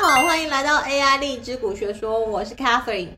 好，欢迎来到 AI 荔枝股学说，我是 Catherine。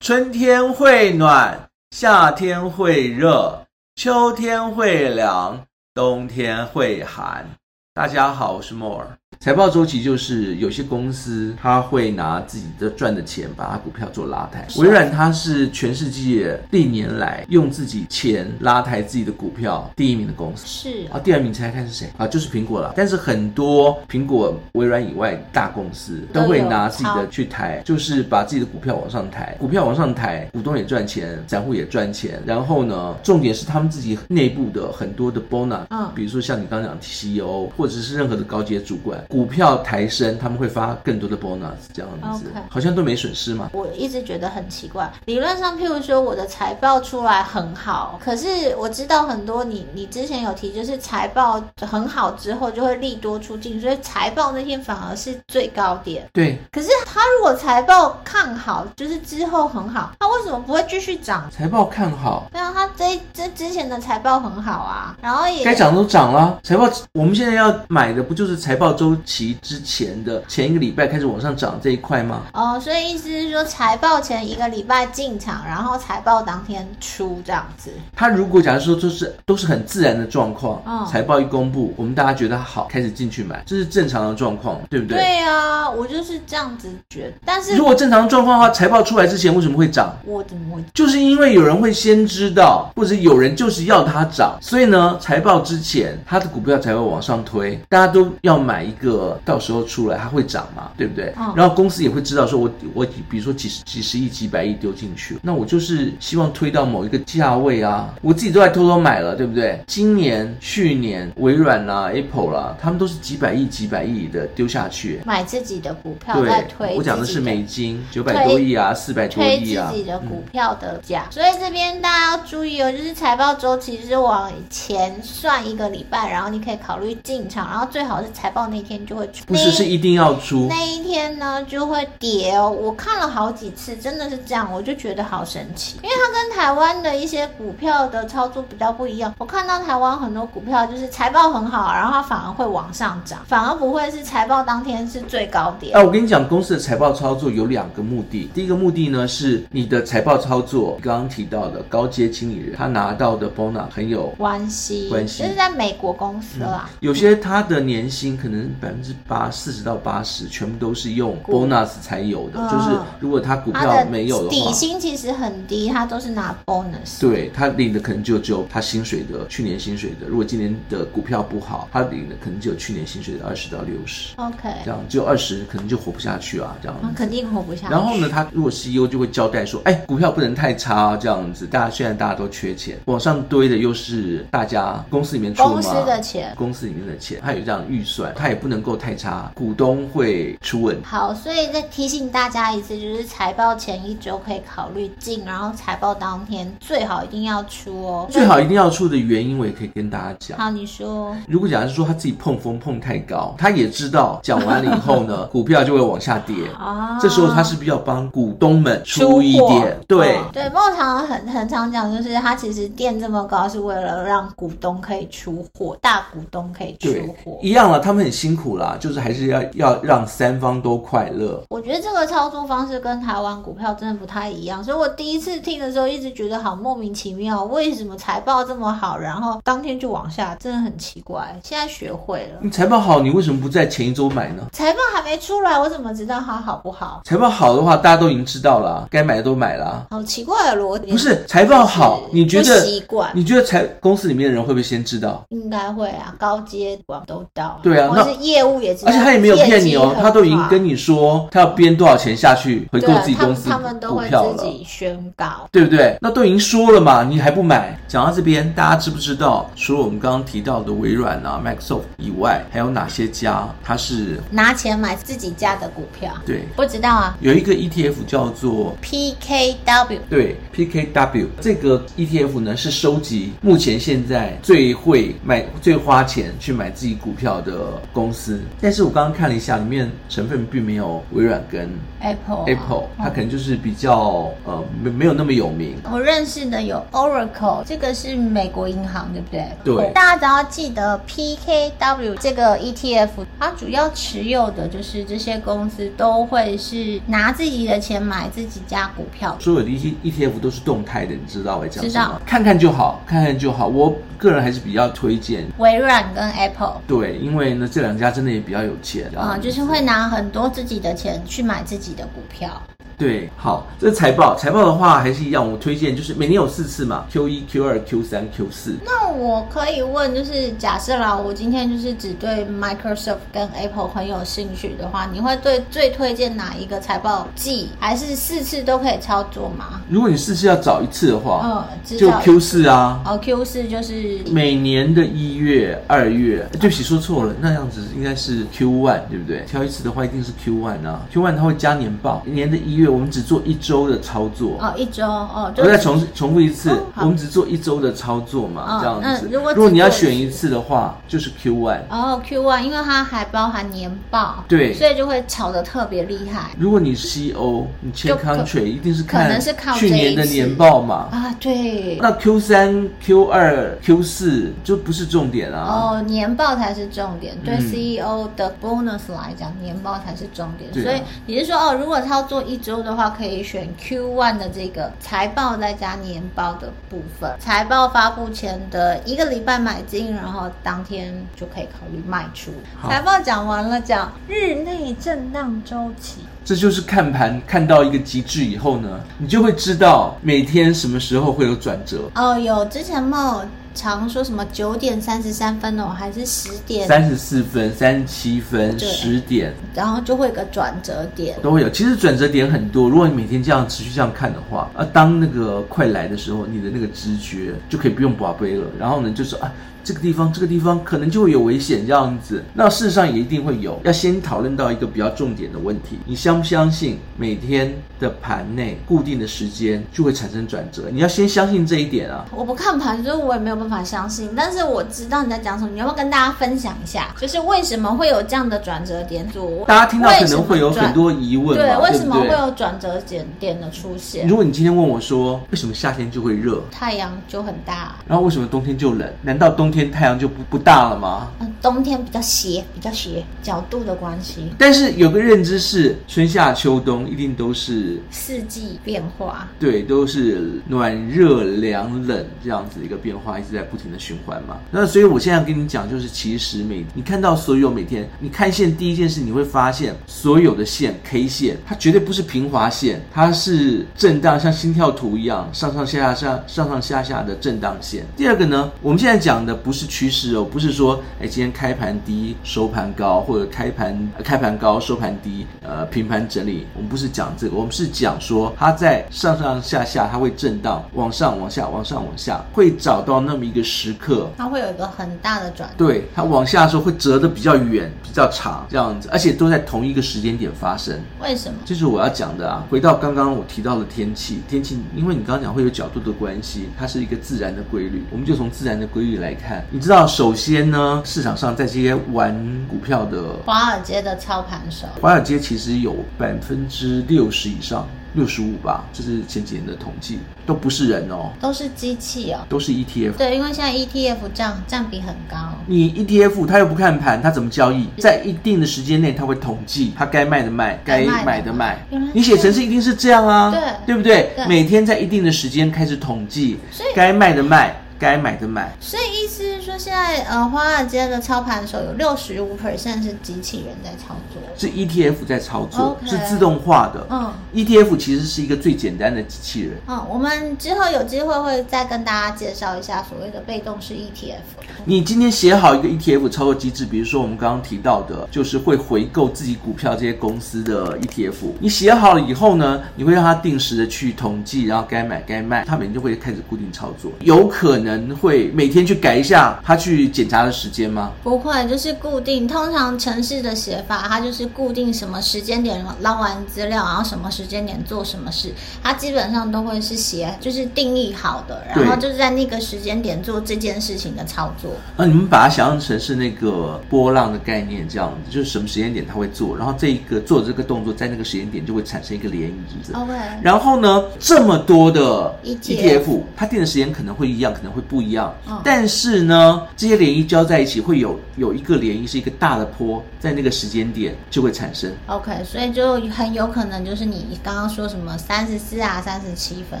春天会暖，夏天会热，秋天会凉，冬天会寒。大家好，我是 More。财报周期就是有些公司它会拿自己的赚的钱把它股票做拉抬。微软它是全世界历年来用自己钱拉抬自己的股票第一名的公司。是啊，第二名猜猜看是谁啊？就是苹果了。但是很多苹果、微软以外大公司都会拿自己的去抬，就是把自己的股票往上抬。股票往上抬，股东也赚钱，散户也赚钱。然后呢，重点是他们自己内部的很多的 bonus，嗯，比如说像你刚刚讲的 CEO 或者是任何的高阶主管。股票抬升，他们会发更多的 bonus，这样子，Okay. 好像都没损失嘛。我一直觉得很奇怪，理论上，譬如说我的财报出来很好，可是我知道很多你你之前有提，就是财报很好之后就会利多出尽，所以财报那天反而是最高点。对。可是他如果财报看好，就是之后很好，他为什么不会继续涨？财报看好，对啊，他这这之前的财报很好啊，然后也该涨都涨了。财报我们现在要买的不就是财报周期之前的前一个礼拜开始往上涨这一块吗？哦，所以意思是说财报前一个礼拜进场，然后财报当天出这样子。他如果假如说就是都是很自然的状况，哦，财报一公布，我们大家觉得好，开始进去买，这是正常的状况，对不对？对啊，我就是这样子觉得。但是如果正常状况的话，财报出来之前为什么会涨？我怎么会？就是因为有人会先知道，或者有人就是要它涨，所以呢，财报之前它的股票才会往上推，大家都要买一个。到时候出来它会涨嘛，对不对？嗯。然后公司也会知道说我，我我比如说几十几十亿几百亿丢进去，那我就是希望推到某一个价位啊，我自己都在偷偷买了，对不对？今年、去年，微软啦、啊、Apple 啦、啊，他们都是几百亿几百亿的丢下去，买自己的股票在推。我讲的是美金九百多亿啊，四百多亿啊，推自己的股票的价。嗯、所以这边大家要注意哦，就是财报周期是往前算一个礼拜，然后你可以考虑进场，然后最好是财报那天就会出。不是，是一定要出那一天呢，就会跌哦。我看了好几次，真的是这样，我就觉得好神奇。因为它跟台湾的一些股票的操作比较不一样。我看到台湾很多股票就是财报很好，然后它反而会往上涨，反而不会是财报当天是最高点。哎、啊，我跟你讲，公司的财报操作有两个目的。第一个目的呢，是你的财报操作，刚刚提到的高阶经理人他拿到的 bonus 很有关系，关系。就是在美国公司啦，嗯、有些他的年薪可能百分之八四十到八十，全部都是用 bonus 才有的。就是如果他股票没有的话，底薪其实很低，他都是拿 bonus。对，他领的可能就只有他薪水的去年薪水的。如果今年的股票不好，他领的可能只有去年薪水的二十到六十。OK，这样只有二十，可能就活不下去啊。这样肯定活不下去。然后呢，他如果 CEO 就会交代说，哎，股票不能太差啊，这样子。大家现在大家都缺钱，往上堆的又是大家公司里面公司的钱，公司里面的钱，他有这样预算，他也不能够太差。股东会出问题。好，所以再提醒大家一次，就是财报前一周可以考虑进，然后财报当天最好一定要出哦。最好一定要出的原因，我也可以跟大家讲。好，你说。如果假设说他自己碰风碰太高，他也知道讲完了以后呢，股票就会往下跌。啊。这时候他是比较帮股东们出一点？对。对，孟常很很常讲，就是他其实垫这么高，是为了让股东可以出货，大股东可以出货。一样了，他们很辛苦啦，就是还是。要要让三方都快乐。我觉得这个操作方式跟台湾股票真的不太一样，所以我第一次听的时候一直觉得好莫名其妙，为什么财报这么好，然后当天就往下，真的很奇怪。现在学会了。你财报好，你为什么不在前一周买呢？财报还没出来，我怎么知道它好不好？财报好的话，大家都已经知道了，该买的都买了。好奇怪的逻辑。不是财报好，你觉得习惯？你觉得财公司里面的人会不会先知道？应该会啊，高阶广都到。对啊，那是业务也知道，而且他也没有骗你哦。他都已经跟你说，他要编多少钱下去回购自己公司股票了。他们都会自己宣告，对不对？那都已经说了嘛，你还不买？讲到这边，大家知不知道，除了我们刚刚提到的微软啊、Microsoft 以外，还有哪些家他是拿钱买自己家的股票？对，不知道啊。有一个 ETF 叫做 PKW，对，PKW 这个 ETF 呢是收集目前现在最会买、最花钱去买自己股票的公司。司，但是我刚刚看了一下，里面成分并没有微软跟 Apple Apple，它可能就是比较呃没没有那么有名。我认识的有 Oracle，这个是美国银行，对不对？对。大家只要记得 PKW 这个 ETF，它主要持有的就是这些公司都会是拿自己的钱买自己家股票。所有的 E ETF 都是动态的，你知道我讲什么？知道。看看就好，看看就好。我个人还是比较推荐微软跟 Apple。对，因为呢这两家真的也比较有钱啊、嗯，就是会拿很多自己的钱去买自己的股票。对，好，这是财报。财报的话还是一样，我推荐就是每年有四次嘛，Q 一、Q 二、Q 三、Q 四。那我可以问，就是假设啦，我今天就是只对 Microsoft 跟 Apple 很有兴趣的话，你会对最推荐哪一个财报季？还是四次都可以操作吗？如果你四次要找一次的话，嗯，就 Q 四啊。哦，Q 四就是每年的一月、二月。对不起，说错了，那样子应该是 Q one，对不对？挑一次的话，一定是 Q one 啊。Q one 它会加年报，年的一月。我们只做一周的操作哦，一周哦，我再重重复一次，哦、我们只做一周的操作嘛，哦、这样子。如果，如果你要选一次的话，就是 Q one 哦，Q one，因为它还包含年报，对，所以就会炒得特别厉害。如果你是 CO，你签 contract 一定是看可能是靠去年的年报嘛啊，对。那 Q 三、Q 二、Q 四就不是重点啊。哦，年报才是重点，对 CEO 的 bonus 来讲，嗯、年报才是重点。所以你是说哦，如果操作一周的话，可以选 Q one 的这个财报再加年报的部分。财报发布前的一个礼拜买进，然后当天就可以考虑卖出。财报讲完了，讲日内震荡周期。这就是看盘看到一个极致以后呢，你就会知道每天什么时候会有转折。哦，有之前嘛。常说什么九点三十三分哦，还是十点三十四分、三十七分、十点，然后就会有个转折点，都会有。其实转折点很多，如果你每天这样持续这样看的话，啊，当那个快来的时候，你的那个直觉就可以不用拔杯了。然后呢，就是啊。这个地方，这个地方可能就会有危险这样子。那事实上也一定会有。要先讨论到一个比较重点的问题：你相不相信每天的盘内固定的时间就会产生转折？你要先相信这一点啊！我不看盘，所以我也没有办法相信。但是我知道你在讲什么，你要不要跟大家分享一下？就是为什么会有这样的转折点？大家听到可能会有很多疑问，对，为什么会有转折点点的出现？如果你今天问我说，为什么夏天就会热，太阳就很大，然后为什么冬天就冷？难道冬天？天太阳就不不大了吗？嗯，冬天比较斜，比较斜，角度的关系。但是有个认知是，春夏秋冬一定都是四季变化，对，都是暖热凉冷这样子一个变化，一直在不停的循环嘛。那所以我现在跟你讲，就是其实每你看到所有每天你看线，第一件事你会发现，所有的线 K 线，它绝对不是平滑线，它是震荡，像心跳图一样，上上下下上上上下下的震荡线。第二个呢，我们现在讲的。不是趋势哦，不是说，哎，今天开盘低收盘高，或者开盘开盘高收盘低，呃，平盘整理。我们不是讲这个，我们是讲说它在上上下下，它会震荡，往上往下，往上往下，会找到那么一个时刻，它会有一个很大的转。对，它往下的时候会折得比较远，比较长，这样子，而且都在同一个时间点发生。为什么？这是我要讲的啊。回到刚刚我提到的天气，天气，因为你刚刚讲会有角度的关系，它是一个自然的规律，我们就从自然的规律来看。你知道，首先呢，市场上在这些玩股票的华尔街的操盘手，华尔街其实有百分之六十以上，六十五吧，这是前几年的统计，都不是人哦，都是机器哦，都是 ETF。对，因为现在 ETF 占占比很高。你 ETF 它又不看盘，它怎么交易？在一定的时间内，它会统计它该卖的卖，该买的卖。你写程式一定是这样啊，对，对不对？对，每天在一定的时间开始统计，该卖的卖。该买的买，所以意思是说，现在呃，华尔街的操盘手有六十五 percent 是机器人在操作，是 ETF 在操作，Okay. 是自动化的。嗯，ETF 其实是一个最简单的机器人。嗯，我们之后有机会会再跟大家介绍一下所谓的被动式 ETF。你今天写好一个 ETF 操作机制，比如说我们刚刚提到的，就是会回购自己股票这些公司的 ETF。你写好了以后呢，你会让它定时的去统计，然后该买该卖，它每天就会开始固定操作，有可能。能会每天去改一下他去检查的时间吗？不会，就是固定。通常城市的写法，它就是固定什么时间点捞完资料，然后什么时间点做什么事，它基本上都会是写，就是定义好的，然后就是在那个时间点做这件事情的操作。那你们把它想象成是那个波浪的概念，这样子，就是什么时间点他会做，然后这一个做这个动作，在那个时间点就会产生一个涟漪。OK。然后呢，这么多的 ETF，它定的时间可能会一样，可能会不一样。嗯。但是呢，这些涟漪交在一起，会有有一个涟漪是一个大的坡，在那个时间点就会产生。OK，所以就很有可能就是你刚刚说什么三十四啊、三十七分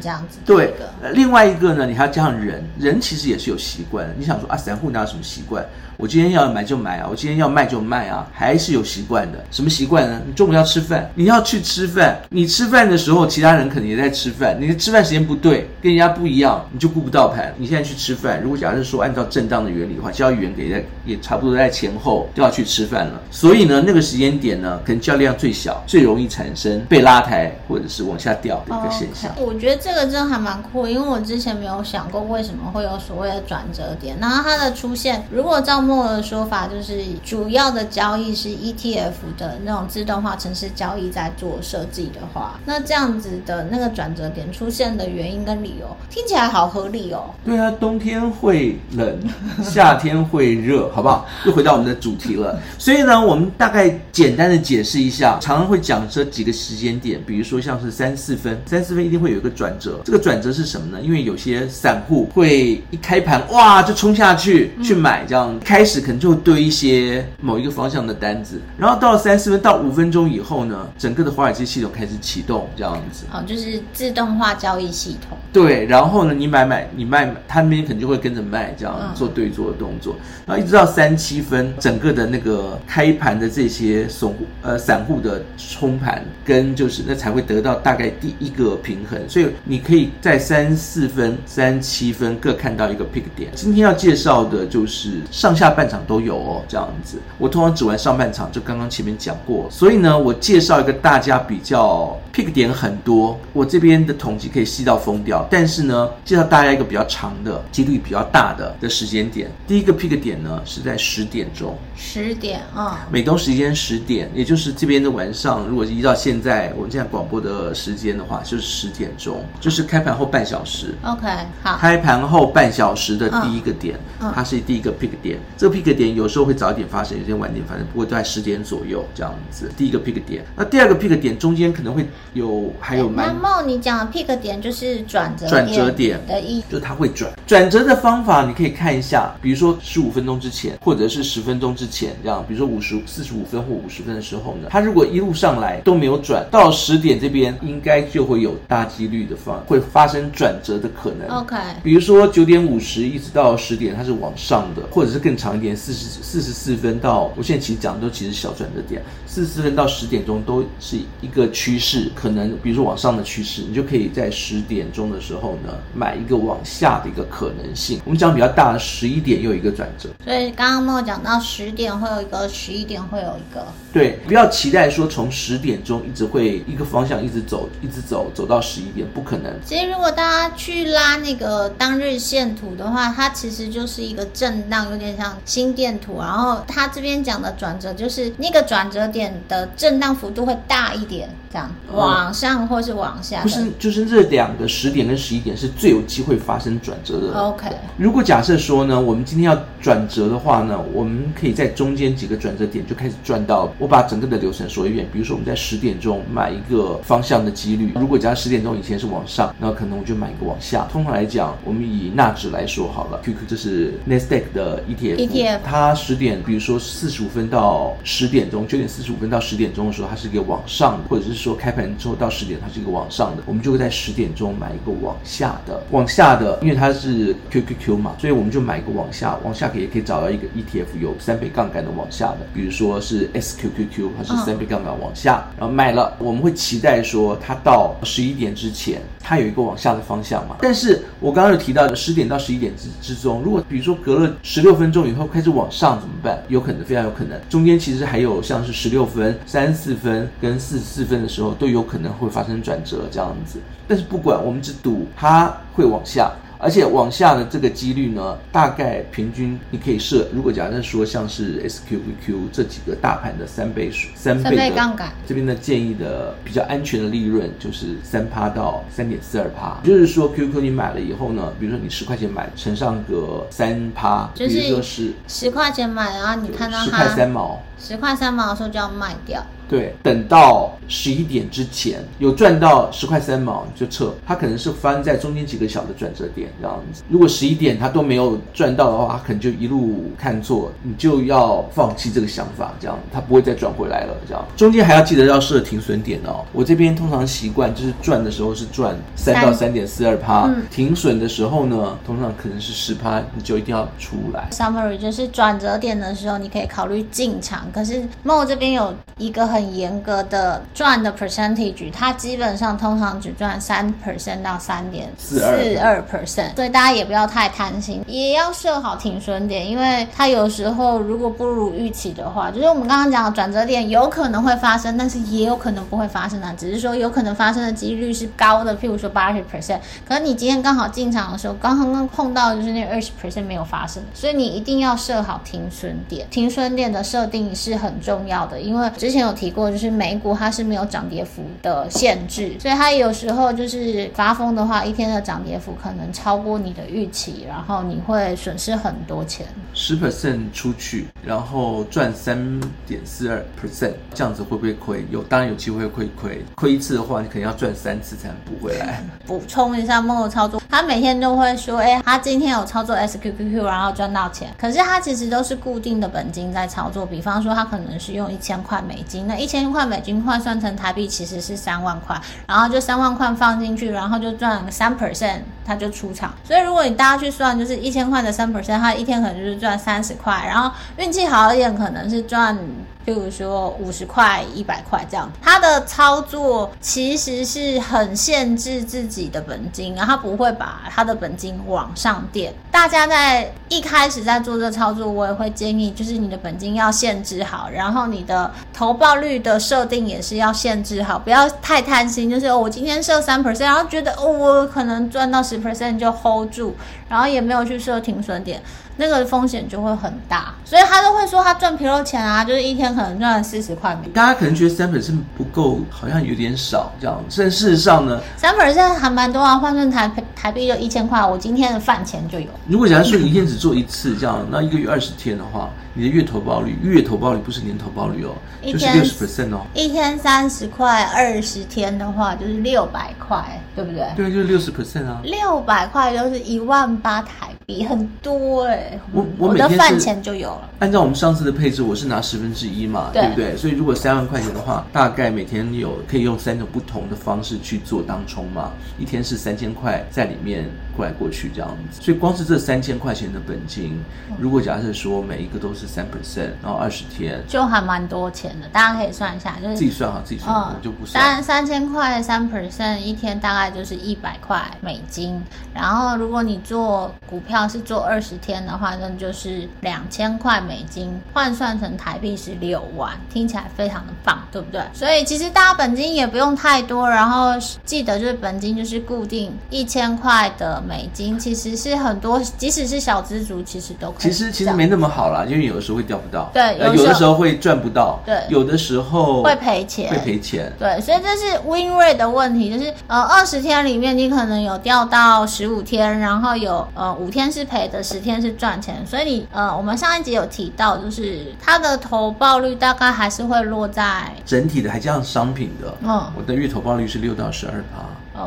这样子。对。另外一个呢，你还要加上人，人其实也是有习惯的。你想说啊，散户哪有什么习惯？我今天要买就买啊，我今天要卖就卖啊，还是有习惯的。什么习惯呢？你中午要吃饭，你要去吃饭。你吃饭的时候，其他人可能也在吃饭。你的吃饭时间不对，跟人家不一样，你就顾不到盘。你现在去吃饭，如果假设说按照正当的原理的话，交易员给在也差不多在前后都要去吃饭了。所以呢，那个时间点呢，可能交易量最小，最容易产生被拉抬或者是往下掉的一个现象。Oh, okay. 我觉得这个真的还蛮酷，因为我之前没有想过为什么会有所谓的转折点，然后它的出现，如果照默的说法。就是主要的交易是 ETF 的那种自动化程式交易在做设计的话，那这样子的那个转折点出现的原因跟理由听起来好合理哦。对啊，冬天会冷，夏天会热，好不好？又回到我们的主题了。所以呢，我们大概简单的解释一下，常常会讲这几个时间点，比如说像是三四分，三四分一定会有一个转折。这个转折是什么呢？因为有些散户会一开盘哇就冲下去去买，这样开始可能就堆。一些某一个方向的单子，然后到了三四分到五分钟以后呢，整个的华尔街系统开始启动，这样子。好，就是自动化交易系统。对，然后呢，你买买，你卖，他那边可能就会跟着卖，这样做对做的动作。然后一直到三七分，整个的那个开盘的这些散户呃散户的冲盘跟就是那才会得到大概第一个平衡。所以你可以在三四分、三七分各看到一个 pick 点。今天要介绍的就是上下半场都有。哦，这样子，我通常只玩上半场，就刚刚前面讲过，所以呢，我介绍一个大家比较 pick 点很多，我这边的统计可以细到疯掉，但是呢，介绍大家一个比较长的几率比较大的的时间点，第一个 pick 点呢是在十点钟，十点啊，美东时间十点，也就是这边的晚上，如果依照现在我们现在广播的时间的话，就是十点钟，就是开盘后半小时，OK，好，开盘后半小时的第一个点，嗯嗯、它是第一个 pick 点，这个 pick 点有时候。会早一点发生，有些晚点发生，不过都在十点左右这样子。第一个 pick 点，那第二个 pick 点中间可能会有还有蛮。那么你讲的 pick 点就是转折转折点的意思，就它会转。转折的方法你可以看一下，比如说十五分钟之前，或者是十分钟之前这样。比如说五十四十五分或五十分的时候呢，它如果一路上来都没有转，到十点这边应该就会有大几率的方会发生转折的可能。OK，比如说九点五十一直到十点，它是往上的，或者是更长一点，四十。四十四分到，我现在其实讲的都其实小转折点，四十四分到十点钟都是一个趋势，可能比如说往上的趋势，你就可以在十点钟的时候呢买一个往下的一个可能性。我们讲比较大的十一点又有一个转折，所以刚刚没有讲到十点会有一个，十一点会有一个。对，不要期待说从十点钟一直会一个方向一直走，一直走走到十一点，不可能。其实如果大家去拉那个当日线图的话，它其实就是一个震荡，有点像心电图。然后他这边讲的转折，就是那个转折点的震荡幅度会大一点，这样往上或是往下。不是，就是这两个十点跟十一点是最有机会发生转折的。OK，如果假设说呢，我们今天要转折的话呢，我们可以在中间几个转折点就开始转到。我把整个的流程说一遍，比如说我们在十点钟买一个方向的几率，如果假设十点钟以前是往上，那可能我就买一个往下。通常来讲，我们以纳指来说好了，QQ 这是 Nasdaq 的 ETF，ETF 它。十点，比如说四十五分到十点钟，九点四十五分到十点钟的时候，它是一个往上的，或者是说开盘之后到十点，它是一个往上的，我们就会在十点钟买一个往下的，往下的，因为它是 QQQ 嘛，所以我们就买一个往下，往下可以也可以找到一个 ETF 有三倍杠杆的往下的，比如说是 SQQQ，它是三倍杠杆往下，然后买了，我们会期待说它到十一点之前，它有一个往下的方向嘛。但是我刚刚有提到的十点到十一点之之中，如果比如说隔了十六分钟以后开始往上。怎么办？有可能，非常有可能，中间其实还有像是十六分、三四分跟四四分的时候，都有可能会发生转折这样子。但是不管，我们只赌它会往下。而且往下的这个几率呢，大概平均你可以设，如果假设说像是 SQQQ 这几个大盘的三倍数，三倍杠杆，这边的建议的比较安全的利润就是三趴到三点四二趴，就是说 QQ 你买了以后呢，比如说你十块钱买，乘上个三趴，就是比如说是十块钱买，然后你看到它十块三毛，十块三毛的时候就要卖掉。对，等到十一点之前有赚到十块三毛你就撤，它可能是翻在中间几个小的转折点这样子。如果十一点他都没有赚到的话，他可能就一路看错，你就要放弃这个想法，这样他不会再转回来了。这样中间还要记得要设停损点哦。我这边通常习惯就是赚的时候是赚三到三点四二趴，停损的时候呢，通常可能是十趴，你就一定要出来。Summary 就是转折点的时候你可以考虑进场，可是 Mo 这边有一个很。很严格的赚的 percentage，它基本上通常只赚三 percent 到三点四二 percent，所以大家也不要太贪心，也要设好停损点，因为它有时候如果不如预期的话，就是我们刚刚讲的转折点有可能会发生，但是也有可能不会发生的，只是说有可能发生的几率是高的，譬如说八十 percent，可能你今天刚好进场的时候，刚刚刚碰到就是那二十 percent 没有发生，所以你一定要设好停损点，停损点的设定是很重要的，因为之前有。提过就是美股它是没有涨跌幅的限制，所以它有时候就是发疯的话，一天的涨跌幅可能超超过你的预期，然后你会损失很多钱。十 percent 出去，然后赚三点四二 percent，这样子会不会亏？有，当然有机会会亏。亏一次的话，你可能要赚三次才能补回来。补充一下 Mo 操作，他每天都会说，哎，他今天有操作 SQQQ，然后赚到钱。可是他其实都是固定的本金在操作，比方说他可能是用一千块美金，那一千块美金换算成台币其实是三万块，然后就三万块放进去，然后就赚三 percent，他就出场。所以如果你大家去算，就是一千块的三 percent，他一天可能就是赚赚三十块，然后运气好一点，可能是赚。譬如说五十块、一百块这样，他的操作其实是很限制自己的本金，然后他不会把他的本金往上垫。大家在一开始在做这操作，我也会建议，就是你的本金要限制好，然后你的投报率的设定也是要限制好，不要太贪心。就是我今天设三 percent，然后觉得哦，我可能赚到十 percent 就 hold 住，然后也没有去设停损点。那个风险就会很大，所以他都会说他赚皮肉钱啊，就是一天可能赚四十块美金。大家可能觉得三 percent 不够，好像有点少这样，但事实上呢，三 percent 还蛮多啊，换算台台币就一千块，我今天的饭钱就有。如果假如说你一天只做一次这样，那一个月二十天的话。你的月投报率，月投报率不是年投报率哦，一天就是六十 percent 哦。一天三十块，二十天的话就是六百块，对不对？对，就是六十 percent 啊。六百块就是一万八台币，很多哎、欸。我我，我的饭钱就有了。按照我们上次的配置，我是拿十分之一嘛，对，对不对？所以如果三万块钱的话，大概每天有可以用三种不同的方式去做当冲嘛。一天是三千块在里面过来过去这样子，所以光是这三千块钱的本金，如果假设说每一个都是。三 percent，然后二十天就还蛮多钱的，大家可以算一下，就是自己算好自己算，嗯、我就不算。三三千块三 percent 一天大概就是一百块美金，然后如果你做股票是做二十天的话，那就是两千块美金，换算成台币是六万，听起来非常的棒，对不对？所以其实大家本金也不用太多，然后记得就是本金就是固定一千块的美金，其实是很多，即使是小资族其实都可以。其实其实没那么好啦，因为有。的时候会钓不到，对，有的时候会赚不到，对，有的时候会赔钱，会赔钱，对，所以这是 win rate 的问题，就是呃二十天里面你可能有钓到十五天，然后有呃五天是赔的，十天是赚钱，所以你呃我们上一集有提到，就是它的投报率大概还是会落在整体的，还加上商品的，嗯，我的月投报率是六到十二趴。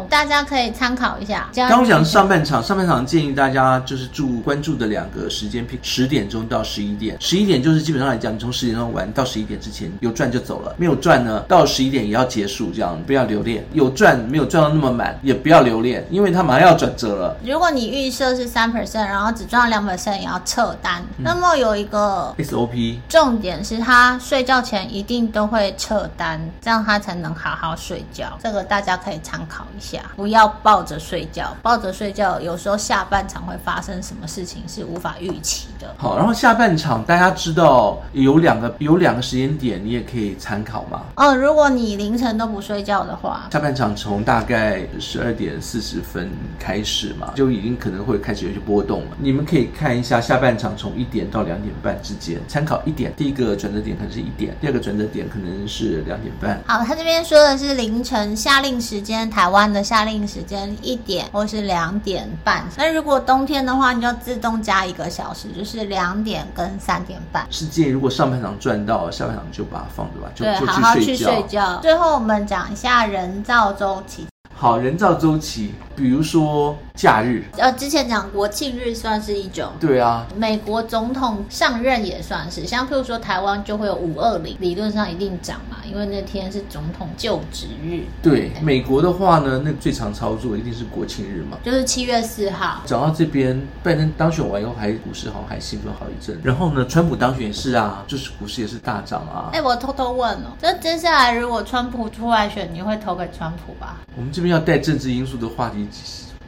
大家可以参考一下。刚刚讲上半场，上半场建议大家就是注关注的两个时间，十点钟到十一点。十一点就是基本上来讲，你从十点钟玩到十一点之前有赚就走了，没有赚呢，到十一点也要结束，这样不要留恋。有赚没有赚到那么满，也不要留恋，因为它马上要转折了。如果你预设是三 percent，然后只赚两 percent，也要撤单。嗯、那么有一个 SOP，重点是他睡觉前一定都会撤单，这样他才能好好睡觉。这个大家可以参考一下。一下，不要抱着睡觉。抱着睡觉，有时候下半场会发生什么事情是无法预期的。好，然后下半场大家知道有两个有两个时间点，你也可以参考嘛。嗯，如果你凌晨都不睡觉的话，下半场从大概十二点四十分开始嘛，就已经可能会开始有些波动了。你们可以看一下下半场从一点到两点半之间，参考一点，第一个转折点可能是一点，第二个转折点可能是两点半。好，他这边说的是凌晨下令时间，台湾的夏令时间一点或是两点半。那如果冬天的话，你就自动加一个小时，就是两点跟三点半。是建议如果上半场赚到，下半场就把它放着吧，就对，好好去。睡觉。最后我们讲一下人造周期。好，人造周期，比如说假日，呃，之前讲国庆日算是一种，对啊，美国总统上任也算是，像譬如说台湾就会有五二零，理论上一定涨嘛，因为那天是总统就职日。对，美国的话呢，那最常操作一定是国庆日嘛，就是七月四号。讲到这边，拜登当选完以后，还股市好像还兴奋好一阵，然后呢，川普当选也是啊，就是股市也是大涨啊。哎，我偷偷问哦，那接下来如果川普出来选，你会投给川普吧？我们这边要带政治因素的话题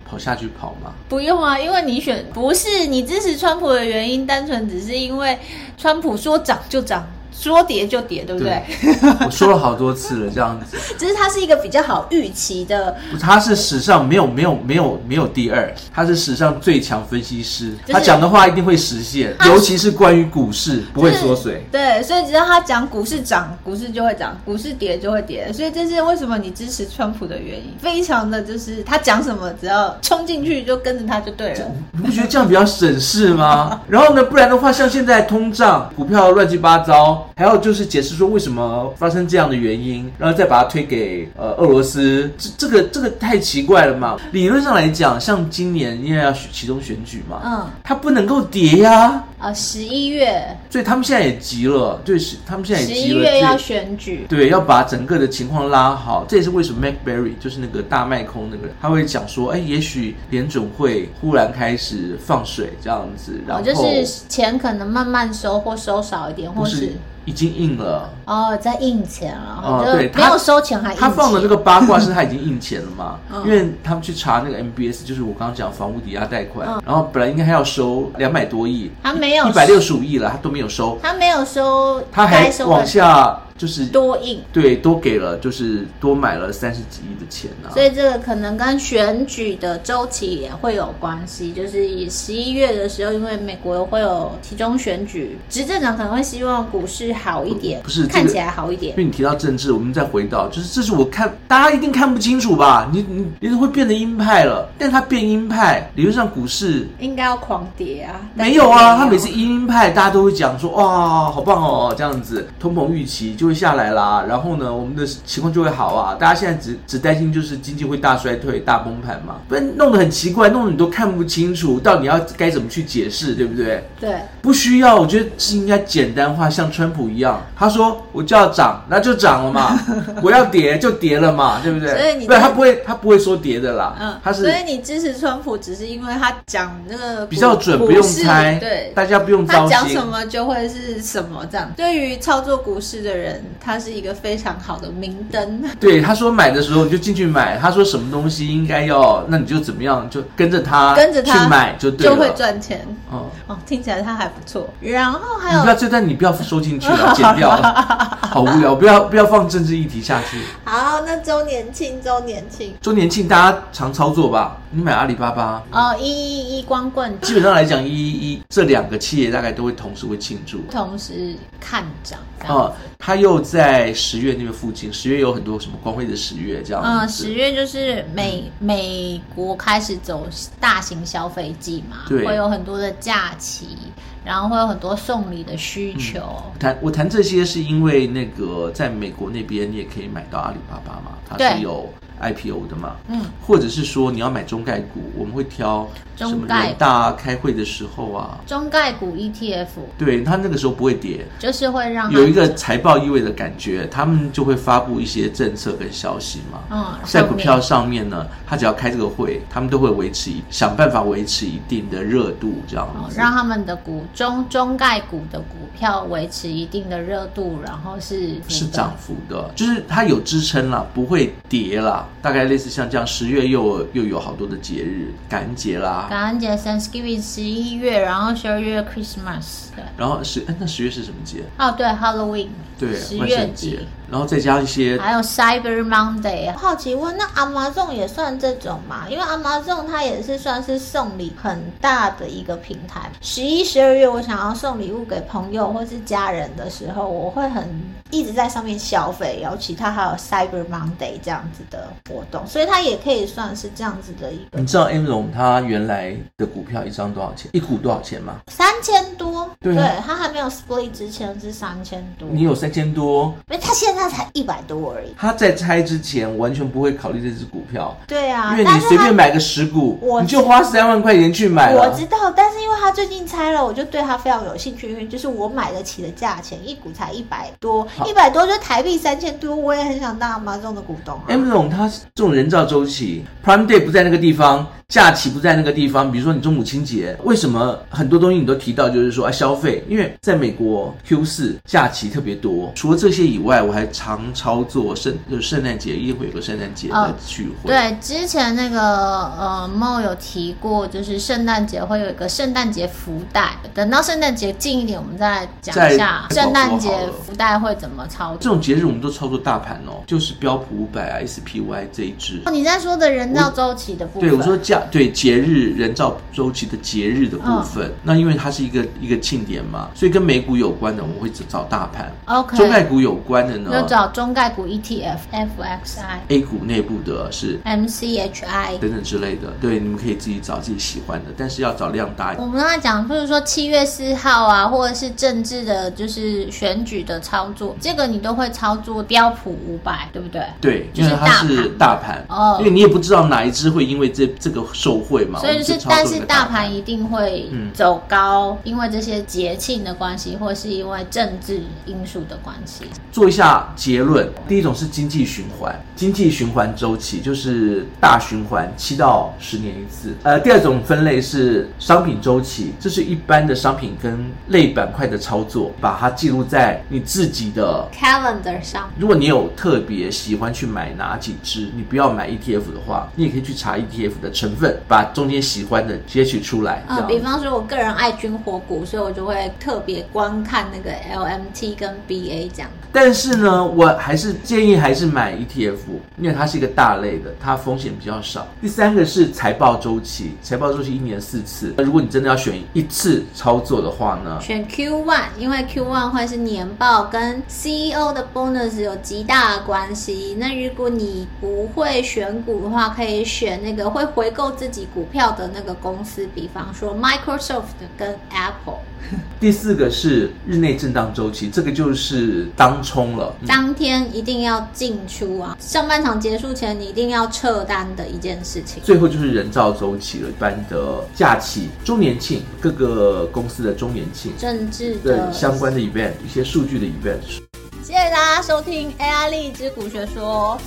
跑下去跑吗？不用啊，因为你选不是你支持川普的原因，单纯只是因为川普说涨就涨。说跌就跌，对不对？对 我说了好多次了，这样子。只是它是一个比较好预期的。他是史上没有没有没有没有第二，他是史上最强分析师，就是、他讲的话一定会实现，尤其是关于股市不会缩水。对，所以只要他讲股市涨，股市就会涨；股市跌就会跌。所以这是为什么你支持川普的原因，非常的就是他讲什么，只要冲进去就跟着他就对了。你不觉得这样比较省事吗？然后呢，不然的话，像现在通胀、股票乱七八糟。还有就是解释说为什么发生这样的原因，然后再把它推给呃俄罗斯，这这个这个太奇怪了嘛。理论上来讲，像今年因为要其中选举嘛，嗯，它不能够叠呀。啊，十一月，所以他们现在也急了，对，是他们现在也急了，十一月要选举，对，要把整个的情况拉好。这也是为什么 MacBerry 就是那个大麦空那个人，他会讲说，哎，也许联准会忽然开始放水这样子，然后就是钱可能慢慢收或收少一点，或是。已经印了哦，在印钱了哦，对，没有收钱还。他放的那个八卦是他已经印钱了嘛？因为他们去查那个 MBS，就是我刚刚讲房屋抵押贷款，然后本来应该还要收两百多亿，他没有一百六十五亿了，他都没有收，他没有收，他还往下。就是多印，对，多给了，就是多买了三十几亿的钱呢、啊。所以这个可能跟选举的周期也会有关系。就是十一月的时候，因为美国会有其中选举，执政党可能会希望股市好一点，不是看起来好一点。因为你提到政治，我们再回到，就是这是我看大家一定看不清楚吧？你你你会变得鹰派了，但他变鹰派，理论上股市 应该要狂跌啊。没有啊，他每次鹰派，大家都会讲说哇，好棒哦，这样子，通膨预期就会下来啦，然后呢，我们的情况就会好啊。大家现在只只担心就是经济会大衰退、大崩盘嘛，不然弄得很奇怪，弄得你都看不清楚，到底要该怎么去解释，对不对？对，不需要，我觉得是应该简单化，像川普一样，他说我就要涨，那就涨了嘛；我要跌就跌了嘛，对不对？所以你不，他不会，他不会说跌的啦。嗯，他是。所以你支持川普，只是因为他讲那个比较准，不用猜，对，大家不用。他讲什么就会是什么，这样。对于操作股市的人，他。是一个非常好的明灯。对，他说买的时候你就进去买，他说什么东西应该要，那你就怎么样，就跟着他，跟着他去买就对了，就会赚钱。哦哦，听起来他还不错。然后还有，你不要这段你不要收进去了，剪掉了，好无聊，不要不要放政治议题下去。好，那周年庆，周年庆，周年庆大家常操作吧？你买阿里巴巴哦，一一一光棍，基本上来讲，一一一这两个企业大概都会同时会庆祝，同时看涨。哦，他又在十月那个附近，十月有很多什么光辉的十月这样。嗯，十月就是美、嗯、美国开始走大型消费季嘛，对，会有很多的假期，然后会有很多送礼的需求。嗯、谈我谈这些是因为那个在美国那边你也可以买到阿里巴巴嘛，它是有。IPO 的嘛，嗯，或者是说你要买中概股，我们会挑什么人大开会的时候啊，中概股 ETF，对，它那个时候不会跌，就是会让有一个财报意味的感觉，他们就会发布一些政策跟消息嘛，嗯，在股票上面呢，他只要开这个会，他们都会维持一想办法维持一定的热度，这样子，让他们的股中中概股的股票维持一定的热度，然后是是涨幅的，就是它有支撑了，不会跌了。大概类似像这样，十月又又有好多的节日，感恩节啦，感恩节 Thanksgiving 十一月，然后十二月 Christmas，对，然后十，那十月是什么节？哦，对，Halloween，对，十月节。然后再加一些，还有 Cyber Monday。好奇问，那 Amazon 也算这种吗？因为 Amazon 它也是算是送礼很大的一个平台。十一、十二月我想要送礼物给朋友或是家人的时候，我会很一直在上面消费。然后其他还有 Cyber Monday 这样子的活动，所以它也可以算是这样子的一个。你知道 Amazon 它原来的股票一张多少钱？一股多少钱吗？三千多。对，对，它还没有 Split 之前是三千多。你有三千多？因为他现在。那才一百多而已。他在拆之前完全不会考虑这只股票。对啊，因为你随便买个十股，你就花三万块钱去买。我知道，但是因为他最近拆了，我就对他非常有兴趣。因为就是我买得起的价钱，一股才一百多，一百多就台币三千多，我也很想当 Amazon 的股东啊。Amazon 它这种人造周期，Prime Day 不在那个地方。假期不在那个地方，比如说你中母亲节，为什么很多东西你都提到，就是说啊消费？因为在美国 Q 四假期特别多。除了这些以外，我还常操作圣，就是圣诞节一定会有个圣诞节的聚会。哦。对，之前那个呃 Mo 有提过，就是圣诞节会有一个圣诞节福袋。等到圣诞节近一点，我们再讲一下圣诞节福袋会怎么操作。这种节日我们都操作大盘哦，就是标普五百啊 SPY 这一支。哦，你在说的人造周期的部分？对，我说假。对节日人造周期的节日的部分，哦、那因为它是一个一个庆典嘛，所以跟美股有关的，我们会找大盘。OK，中概股有关的呢，就找中概股 ETF、FXI。A 股内部的是 MCHI 等等之类的。对，你们可以自己找自己喜欢的，但是要找量大。我们刚才讲，譬如说七月四号啊，或者是政治的，就是选举的操作，这个你都会操作标普五百，对不对？对，就是它是大盘哦，因为你也不知道哪一只会因为这这个。受惠嘛，所以是，但是大盘一定会走高，嗯、因为这些节庆的关系，或是因为政治因素的关系。做一下结论，第一种是经济循环，经济循环周期就是大循环，七到十年一次。呃，第二种分类是商品周期，这是一般的商品跟类板块的操作，把它记录在你自己的 calendar 上。如果你有特别喜欢去买哪几只，你不要买 ETF 的话，你也可以去查 ETF 的成分。把中间喜欢的截取出来。嗯，比方说，我个人爱军火股，所以我就会特别观看那个 LMT 跟 BA 这样。但是呢，我还是建议还是买 ETF，因为它是一个大类的，它风险比较少。第三个是财报周期，财报周期一年四次。如果你真的要选一次操作的话呢，选 Q one，因为 Q one 会是年报跟 CEO 的 bonus 有极大的关系。那如果你不会选股的话，可以选那个会回购自己股票的那个公司，比方说 Microsoft 跟 Apple。第四个是日内震荡周期，这个就是当冲了，当天一定要进出啊，上半场结束前你一定要撤单的一件事情。最后就是人造周期了，一般的假期、周年庆，各个公司的周年庆、政治的相关的 event，一些数据的 event。谢谢大家收听 AI 荔枝股学说，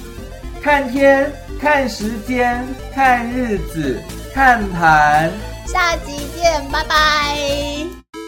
看天，看时间，看日子，看盘。下集见，拜拜。